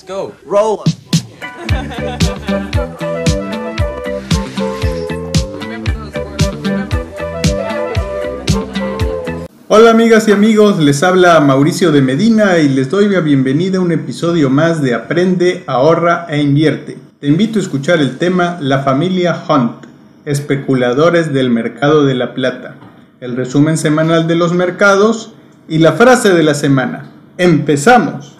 Let's go. Roll. Hola amigas y amigos, les habla Mauricio de Medina y les doy la bienvenida a un episodio más de Aprende, ahorra e invierte. Te invito a escuchar el tema La familia Hunt, especuladores del mercado de la plata, el resumen semanal de los mercados y la frase de la semana. ¡Empezamos!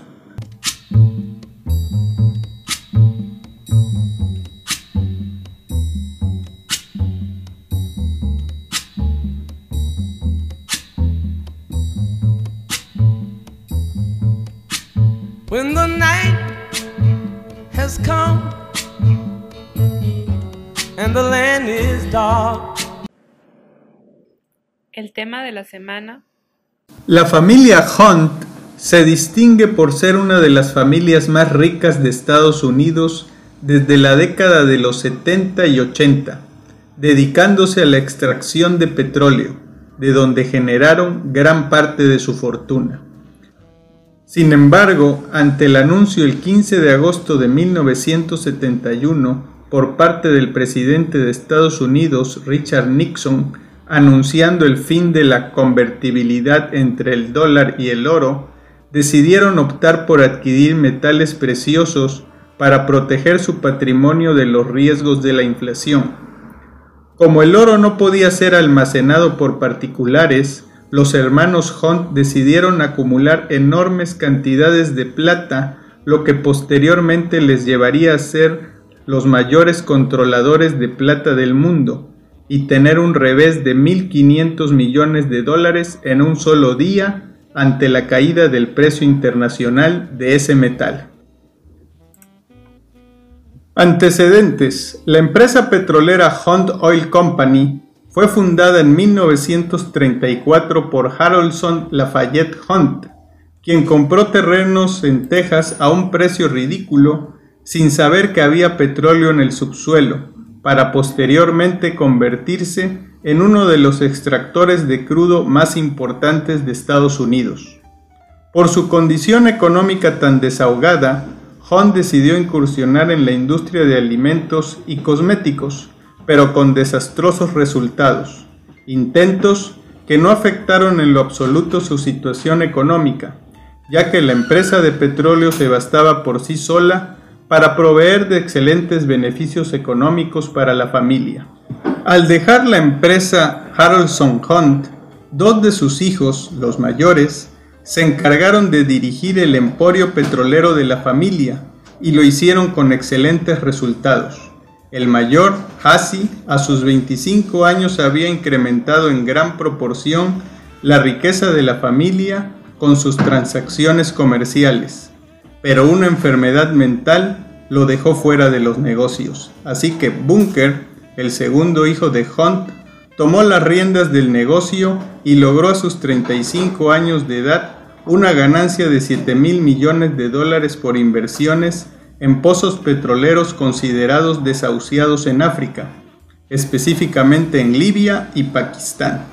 Tema de la semana La familia Hunt se distingue por ser una de las familias más ricas de Estados Unidos desde la década de los 70 y 80, dedicándose a la extracción de petróleo, de donde generaron gran parte de su fortuna. Sin embargo, ante el anuncio el 15 de agosto de 1971 por parte del presidente de Estados Unidos, Richard Nixon, anunciando el fin de la convertibilidad entre el dólar y el oro, decidieron optar por adquirir metales preciosos para proteger su patrimonio de los riesgos de la inflación. Como el oro no podía ser almacenado por particulares, los hermanos Hunt decidieron acumular enormes cantidades de plata, lo que posteriormente les llevaría a ser los mayores controladores de plata del mundo y tener un revés de 1.500 millones de dólares en un solo día ante la caída del precio internacional de ese metal. Antecedentes. La empresa petrolera Hunt Oil Company fue fundada en 1934 por Harolson Lafayette Hunt, quien compró terrenos en Texas a un precio ridículo sin saber que había petróleo en el subsuelo, para posteriormente convertirse en uno de los extractores de crudo más importantes de Estados Unidos. Por su condición económica tan desahogada, Hunt decidió incursionar en la industria de alimentos y cosméticos, pero con desastrosos resultados, intentos que no afectaron en lo absoluto su situación económica, ya que la empresa de petróleo se bastaba por sí sola para proveer de excelentes beneficios económicos para la familia. Al dejar la empresa Harrelson Hunt, dos de sus hijos, los mayores, se encargaron de dirigir el emporio petrolero de la familia y lo hicieron con excelentes resultados. El mayor, Hassi, a sus 25 años había incrementado en gran proporción la riqueza de la familia con sus transacciones comerciales pero una enfermedad mental lo dejó fuera de los negocios. Así que Bunker, el segundo hijo de Hunt, tomó las riendas del negocio y logró a sus 35 años de edad una ganancia de 7 mil millones de dólares por inversiones en pozos petroleros considerados desahuciados en África, específicamente en Libia y Pakistán.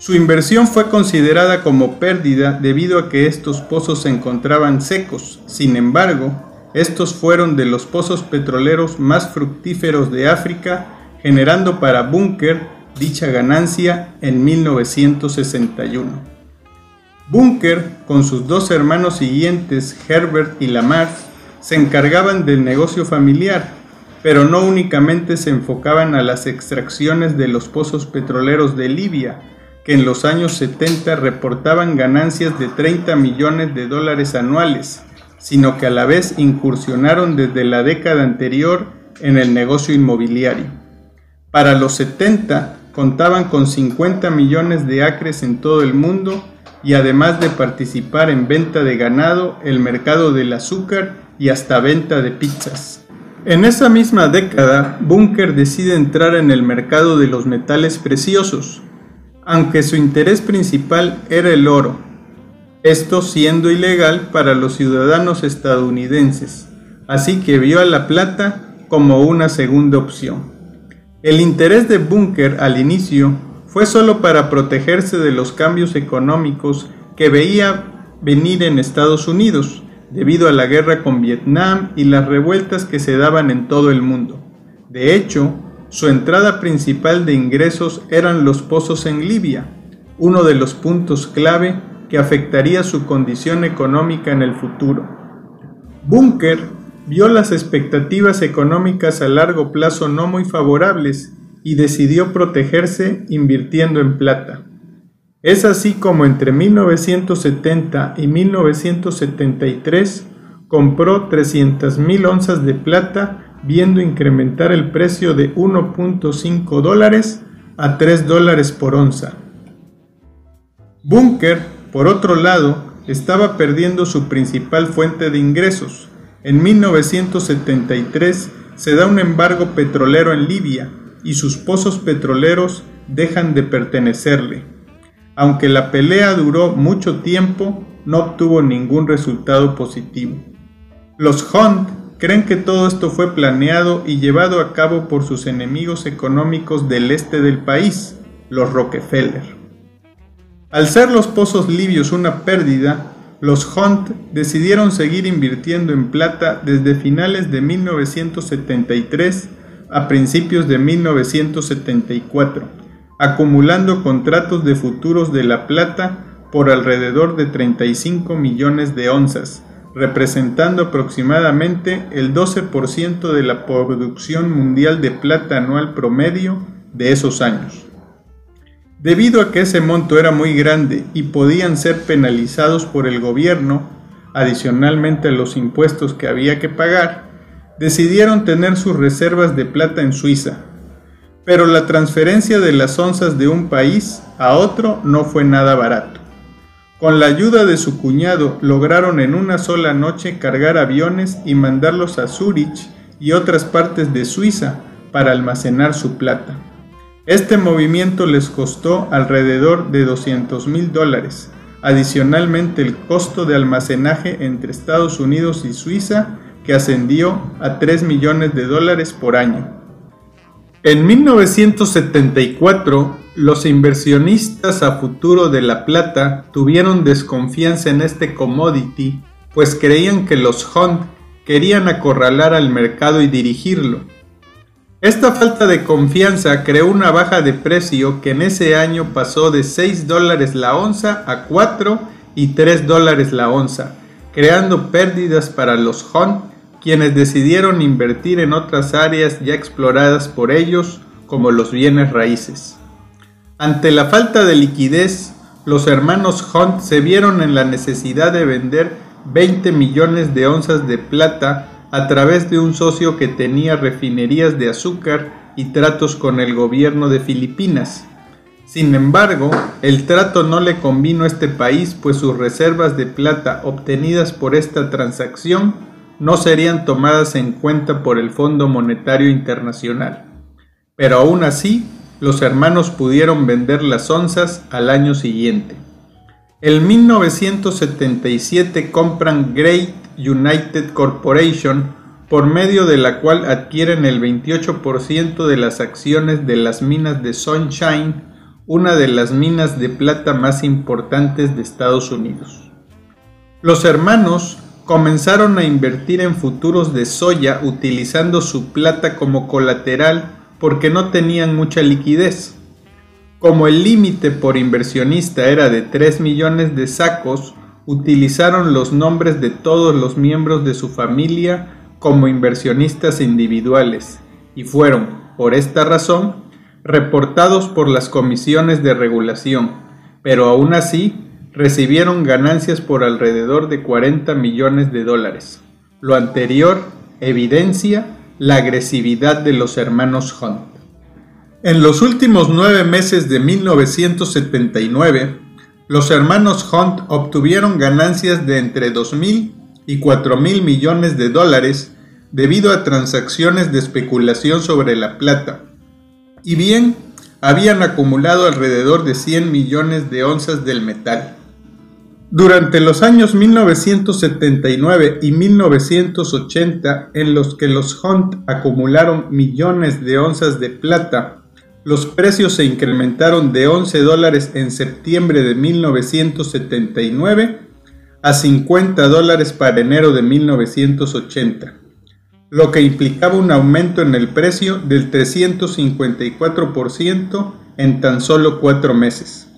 Su inversión fue considerada como pérdida debido a que estos pozos se encontraban secos. Sin embargo, estos fueron de los pozos petroleros más fructíferos de África, generando para Bunker dicha ganancia en 1961. Bunker, con sus dos hermanos siguientes, Herbert y Lamar, se encargaban del negocio familiar, pero no únicamente se enfocaban a las extracciones de los pozos petroleros de Libia, que en los años 70 reportaban ganancias de 30 millones de dólares anuales, sino que a la vez incursionaron desde la década anterior en el negocio inmobiliario. Para los 70 contaban con 50 millones de acres en todo el mundo y además de participar en venta de ganado, el mercado del azúcar y hasta venta de pizzas. En esa misma década, Bunker decide entrar en el mercado de los metales preciosos, aunque su interés principal era el oro, esto siendo ilegal para los ciudadanos estadounidenses, así que vio a la plata como una segunda opción. El interés de Bunker al inicio fue solo para protegerse de los cambios económicos que veía venir en Estados Unidos, debido a la guerra con Vietnam y las revueltas que se daban en todo el mundo. De hecho, su entrada principal de ingresos eran los pozos en Libia, uno de los puntos clave que afectaría su condición económica en el futuro. Bunker vio las expectativas económicas a largo plazo no muy favorables y decidió protegerse invirtiendo en plata. Es así como entre 1970 y 1973 compró 300.000 onzas de plata viendo incrementar el precio de 1.5 dólares a 3 dólares por onza. Bunker, por otro lado, estaba perdiendo su principal fuente de ingresos. En 1973 se da un embargo petrolero en Libia y sus pozos petroleros dejan de pertenecerle. Aunque la pelea duró mucho tiempo, no obtuvo ningún resultado positivo. Los Hunt creen que todo esto fue planeado y llevado a cabo por sus enemigos económicos del este del país, los Rockefeller. Al ser los pozos libios una pérdida, los Hunt decidieron seguir invirtiendo en plata desde finales de 1973 a principios de 1974, acumulando contratos de futuros de la plata por alrededor de 35 millones de onzas, representando aproximadamente el 12% de la producción mundial de plata anual promedio de esos años. Debido a que ese monto era muy grande y podían ser penalizados por el gobierno, adicionalmente a los impuestos que había que pagar, decidieron tener sus reservas de plata en Suiza. Pero la transferencia de las onzas de un país a otro no fue nada barato. Con la ayuda de su cuñado lograron en una sola noche cargar aviones y mandarlos a Zúrich y otras partes de Suiza para almacenar su plata. Este movimiento les costó alrededor de 200 mil dólares. Adicionalmente el costo de almacenaje entre Estados Unidos y Suiza que ascendió a 3 millones de dólares por año. En 1974, los inversionistas a futuro de la plata tuvieron desconfianza en este commodity, pues creían que los Hunt querían acorralar al mercado y dirigirlo. Esta falta de confianza creó una baja de precio que en ese año pasó de 6 dólares la onza a 4 y 3 dólares la onza, creando pérdidas para los Hunt quienes decidieron invertir en otras áreas ya exploradas por ellos, como los bienes raíces. Ante la falta de liquidez, los hermanos Hunt se vieron en la necesidad de vender 20 millones de onzas de plata a través de un socio que tenía refinerías de azúcar y tratos con el gobierno de Filipinas. Sin embargo, el trato no le convino a este país, pues sus reservas de plata obtenidas por esta transacción no serían tomadas en cuenta por el Fondo Monetario Internacional. Pero aún así, los hermanos pudieron vender las onzas al año siguiente. En 1977 compran Great United Corporation, por medio de la cual adquieren el 28% de las acciones de las minas de Sunshine, una de las minas de plata más importantes de Estados Unidos. Los hermanos comenzaron a invertir en futuros de soya utilizando su plata como colateral porque no tenían mucha liquidez. Como el límite por inversionista era de 3 millones de sacos, utilizaron los nombres de todos los miembros de su familia como inversionistas individuales y fueron, por esta razón, reportados por las comisiones de regulación, pero aún así recibieron ganancias por alrededor de 40 millones de dólares. Lo anterior evidencia la agresividad de los hermanos Hunt. En los últimos nueve meses de 1979, los hermanos Hunt obtuvieron ganancias de entre 2.000 y 4.000 millones de dólares debido a transacciones de especulación sobre la plata. Y bien, habían acumulado alrededor de 100 millones de onzas del metal. Durante los años 1979 y 1980, en los que los Hunt acumularon millones de onzas de plata, los precios se incrementaron de 11 dólares en septiembre de 1979 a 50 dólares para enero de 1980, lo que implicaba un aumento en el precio del 354% en tan solo cuatro meses.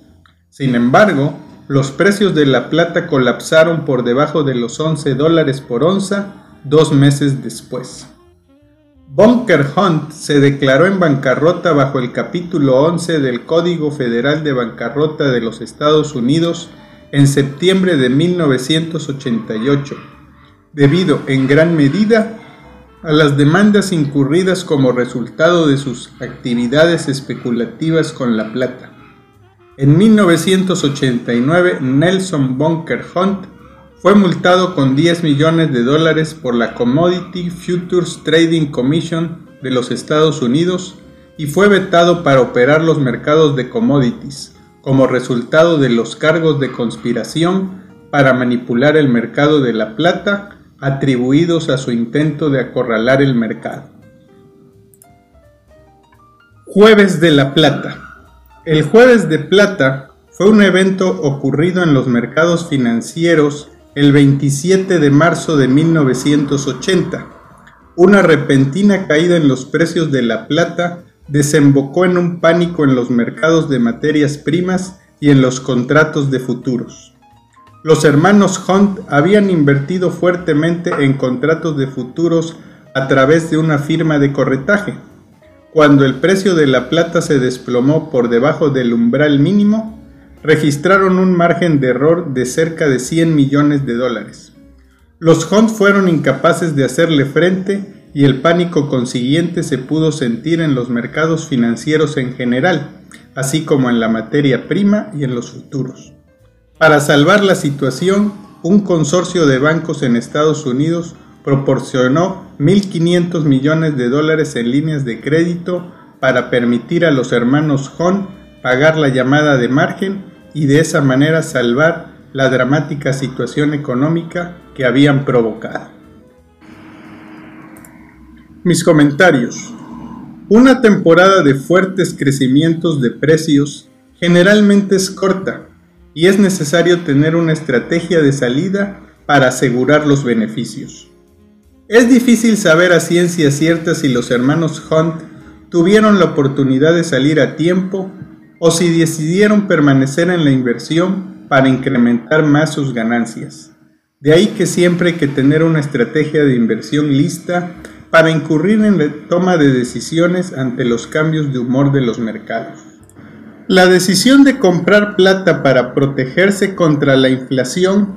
Sin embargo, los precios de la plata colapsaron por debajo de los 11 dólares por onza dos meses después. Bunker Hunt se declaró en bancarrota bajo el capítulo 11 del Código Federal de Bancarrota de los Estados Unidos en septiembre de 1988, debido en gran medida a las demandas incurridas como resultado de sus actividades especulativas con la plata. En 1989, Nelson Bunker Hunt fue multado con 10 millones de dólares por la Commodity Futures Trading Commission de los Estados Unidos y fue vetado para operar los mercados de commodities, como resultado de los cargos de conspiración para manipular el mercado de la plata atribuidos a su intento de acorralar el mercado. Jueves de la Plata. El Jueves de Plata fue un evento ocurrido en los mercados financieros el 27 de marzo de 1980, una repentina caída en los precios de la plata desembocó en un pánico en los mercados de materias primas y en los contratos de futuros. Los hermanos Hunt habían invertido fuertemente en contratos de futuros a través de una firma de corretaje. Cuando el precio de la plata se desplomó por debajo del umbral mínimo, registraron un margen de error de cerca de 100 millones de dólares. Los Hunt fueron incapaces de hacerle frente y el pánico consiguiente se pudo sentir en los mercados financieros en general, así como en la materia prima y en los futuros. Para salvar la situación, un consorcio de bancos en Estados Unidos proporcionó 1.500 millones de dólares en líneas de crédito para permitir a los hermanos Hunt pagar la llamada de margen y de esa manera salvar la dramática situación económica que habían provocado. Mis comentarios. Una temporada de fuertes crecimientos de precios generalmente es corta y es necesario tener una estrategia de salida para asegurar los beneficios. Es difícil saber a ciencia cierta si los hermanos Hunt tuvieron la oportunidad de salir a tiempo o si decidieron permanecer en la inversión para incrementar más sus ganancias. De ahí que siempre hay que tener una estrategia de inversión lista para incurrir en la toma de decisiones ante los cambios de humor de los mercados. La decisión de comprar plata para protegerse contra la inflación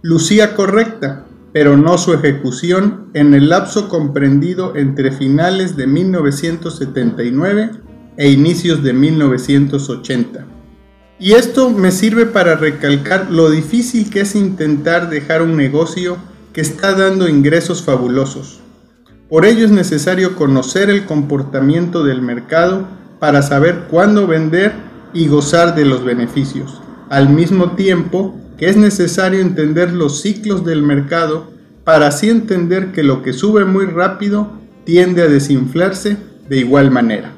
lucía correcta, pero no su ejecución en el lapso comprendido entre finales de 1979 e inicios de 1980. Y esto me sirve para recalcar lo difícil que es intentar dejar un negocio que está dando ingresos fabulosos. Por ello es necesario conocer el comportamiento del mercado para saber cuándo vender y gozar de los beneficios. Al mismo tiempo que es necesario entender los ciclos del mercado para así entender que lo que sube muy rápido tiende a desinflarse de igual manera.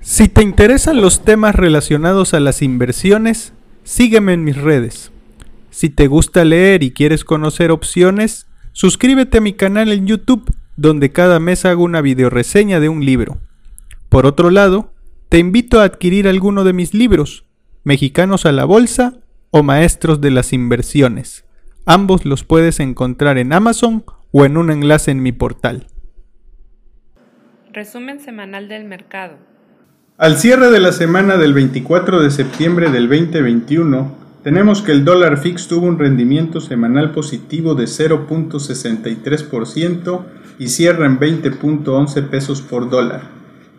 Si te interesan los temas relacionados a las inversiones, sígueme en mis redes. Si te gusta leer y quieres conocer opciones, suscríbete a mi canal en YouTube, donde cada mes hago una videoreseña de un libro. Por otro lado, te invito a adquirir alguno de mis libros, Mexicanos a la Bolsa o Maestros de las Inversiones. Ambos los puedes encontrar en Amazon o en un enlace en mi portal. Resumen semanal del mercado. Al cierre de la semana del 24 de septiembre del 2021, tenemos que el dólar fix tuvo un rendimiento semanal positivo de 0.63% y cierra en 20.11 pesos por dólar.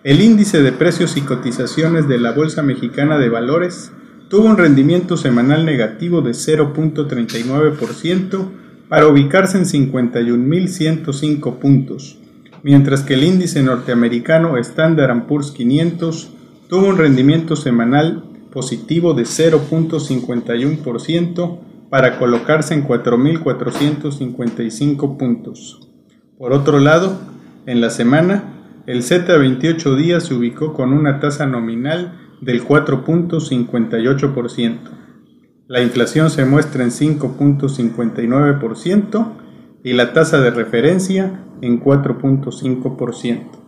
El índice de precios y cotizaciones de la Bolsa Mexicana de Valores tuvo un rendimiento semanal negativo de 0.39% para ubicarse en 51.105 puntos, mientras que el índice norteamericano Standard Poor's 500 tuvo un rendimiento semanal positivo de 0.51% para colocarse en 4.455 puntos. Por otro lado, en la semana, El Z a 28 días se ubicó con una tasa nominal del 4.58%. La inflación se muestra en 5.59% y la tasa de referencia en 4.5%.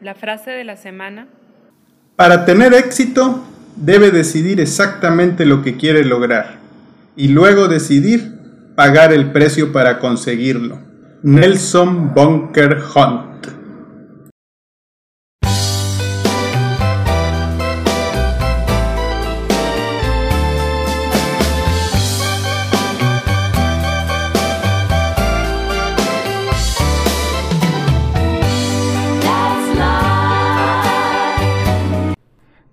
La frase de la semana. Para tener éxito, debe decidir exactamente lo que quiere lograr y luego decidir pagar el precio para conseguirlo. Nelson Bunker Hunt